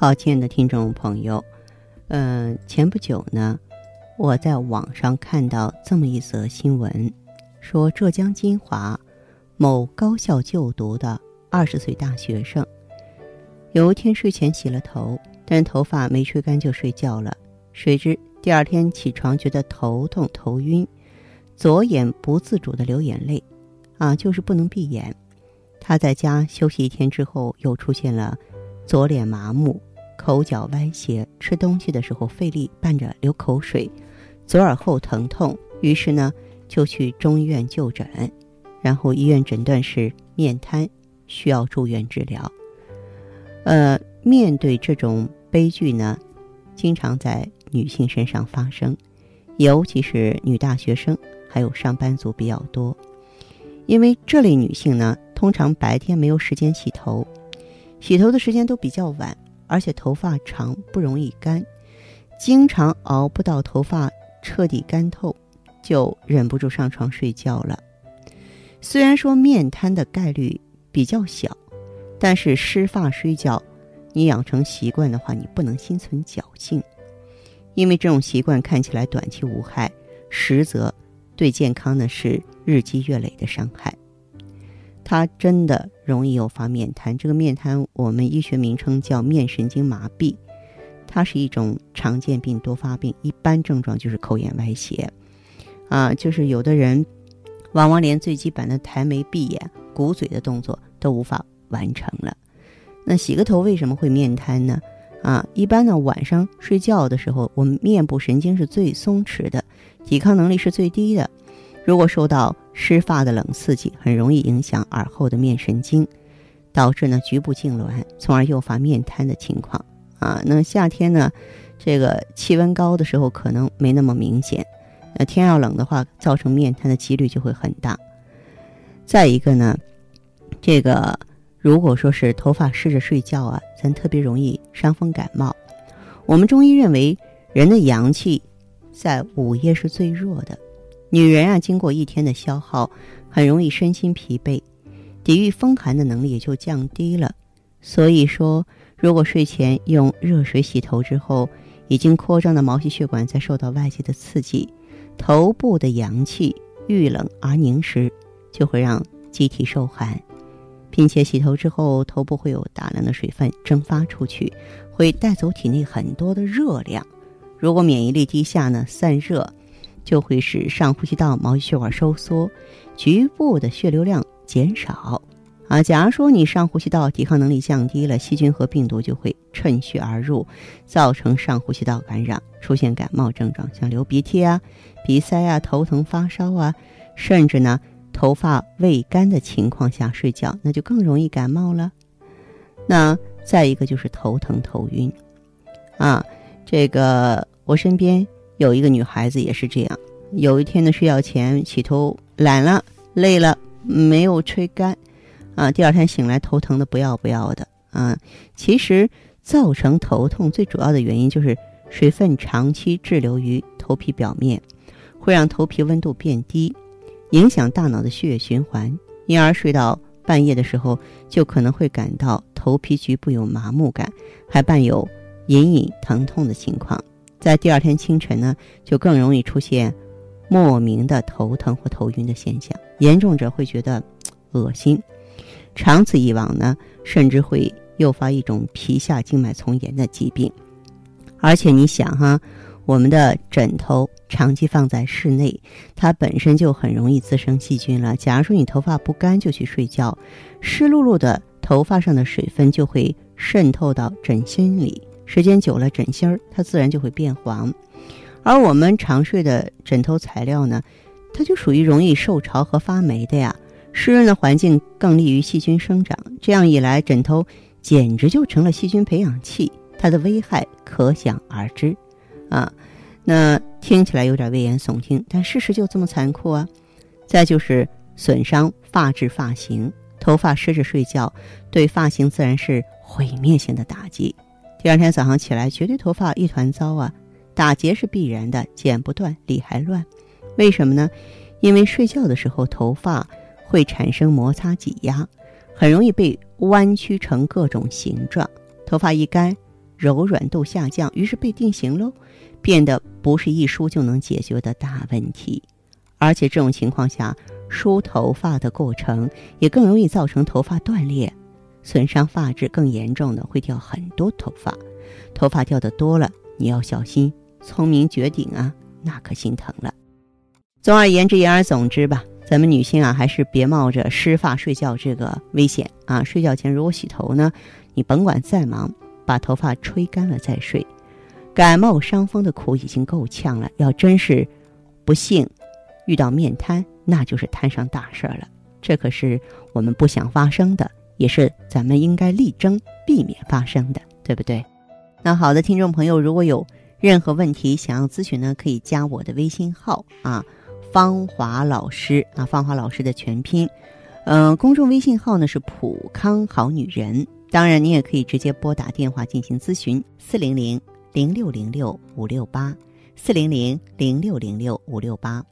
好，亲爱的听众朋友，嗯，前不久呢，我在网上看到这么一则新闻，说浙江金华某高校就读的二十岁大学生，有一天睡前洗了头，但头发没吹干就睡觉了，谁知第二天起床觉得头痛头晕，左眼不自主的流眼泪，啊，就是不能闭眼。他在家休息一天之后，又出现了左脸麻木。口角歪斜，吃东西的时候费力，伴着流口水，左耳后疼痛，于是呢就去中医院就诊，然后医院诊断是面瘫，需要住院治疗。呃，面对这种悲剧呢，经常在女性身上发生，尤其是女大学生，还有上班族比较多，因为这类女性呢，通常白天没有时间洗头，洗头的时间都比较晚。而且头发长不容易干，经常熬不到头发彻底干透，就忍不住上床睡觉了。虽然说面瘫的概率比较小，但是湿发睡觉，你养成习惯的话，你不能心存侥幸，因为这种习惯看起来短期无害，实则对健康呢是日积月累的伤害。它真的容易诱发面瘫。这个面瘫，我们医学名称叫面神经麻痹，它是一种常见病多发病。一般症状就是口眼歪斜，啊，就是有的人往往连最基本的抬眉闭眼、鼓嘴的动作都无法完成了。那洗个头为什么会面瘫呢？啊，一般呢晚上睡觉的时候，我们面部神经是最松弛的，抵抗能力是最低的。如果受到湿发的冷刺激，很容易影响耳后的面神经，导致呢局部痉挛，从而诱发面瘫的情况啊。那夏天呢，这个气温高的时候可能没那么明显，那天要冷的话，造成面瘫的几率就会很大。再一个呢，这个如果说是头发湿着睡觉啊，咱特别容易伤风感冒。我们中医认为，人的阳气在午夜是最弱的。女人啊，经过一天的消耗，很容易身心疲惫，抵御风寒的能力也就降低了。所以说，如果睡前用热水洗头之后，已经扩张的毛细血管在受到外界的刺激，头部的阳气遇冷而凝时，就会让机体受寒，并且洗头之后头部会有大量的水分蒸发出去，会带走体内很多的热量。如果免疫力低下呢，散热。就会使上呼吸道毛细血管收缩，局部的血流量减少，啊，假如说你上呼吸道抵抗能力降低了，细菌和病毒就会趁虚而入，造成上呼吸道感染，出现感冒症状，像流鼻涕啊、鼻塞啊、头疼发烧啊，甚至呢头发未干的情况下睡觉，那就更容易感冒了。那再一个就是头疼头晕，啊，这个我身边。有一个女孩子也是这样，有一天呢睡觉前洗头懒了累了没有吹干，啊，第二天醒来头疼的不要不要的啊。其实造成头痛最主要的原因就是水分长期滞留于头皮表面，会让头皮温度变低，影响大脑的血液循环，因而睡到半夜的时候就可能会感到头皮局部有麻木感，还伴有隐隐疼痛的情况。在第二天清晨呢，就更容易出现莫名的头疼或头晕的现象，严重者会觉得恶心，长此以往呢，甚至会诱发一种皮下静脉丛炎的疾病。而且你想哈，我们的枕头长期放在室内，它本身就很容易滋生细菌了。假如说你头发不干就去睡觉，湿漉漉的头发上的水分就会渗透到枕芯里。时间久了，枕芯儿它自然就会变黄，而我们常睡的枕头材料呢，它就属于容易受潮和发霉的呀。湿润的环境更利于细菌生长，这样一来，枕头简直就成了细菌培养器，它的危害可想而知，啊，那听起来有点危言耸听，但事实就这么残酷啊。再就是损伤发质发型，头发湿着睡觉，对发型自然是毁灭性的打击。第二天早上起来，绝对头发一团糟啊！打结是必然的，剪不断，理还乱。为什么呢？因为睡觉的时候，头发会产生摩擦挤压，很容易被弯曲成各种形状。头发一干，柔软度下降，于是被定型喽，变得不是一梳就能解决的大问题。而且这种情况下，梳头发的过程也更容易造成头发断裂，损伤发质。更严重的会掉很多头发，头发掉的多了，你要小心。聪明绝顶啊，那可心疼了。总而言之，言而总之吧，咱们女性啊，还是别冒着湿发睡觉这个危险啊。睡觉前如果洗头呢，你甭管再忙，把头发吹干了再睡。感冒伤风的苦已经够呛了，要真是不幸遇到面瘫，那就是摊上大事儿了。这可是我们不想发生的，也是咱们应该力争避免发生的，对不对？那好的，听众朋友，如果有任何问题想要咨询呢，可以加我的微信号啊。芳华老师啊，芳华老师的全拼，嗯，公众微信号呢是普康好女人。当然，你也可以直接拨打电话进行咨询，四零零零六零六五六八，四零零零六零六五六八。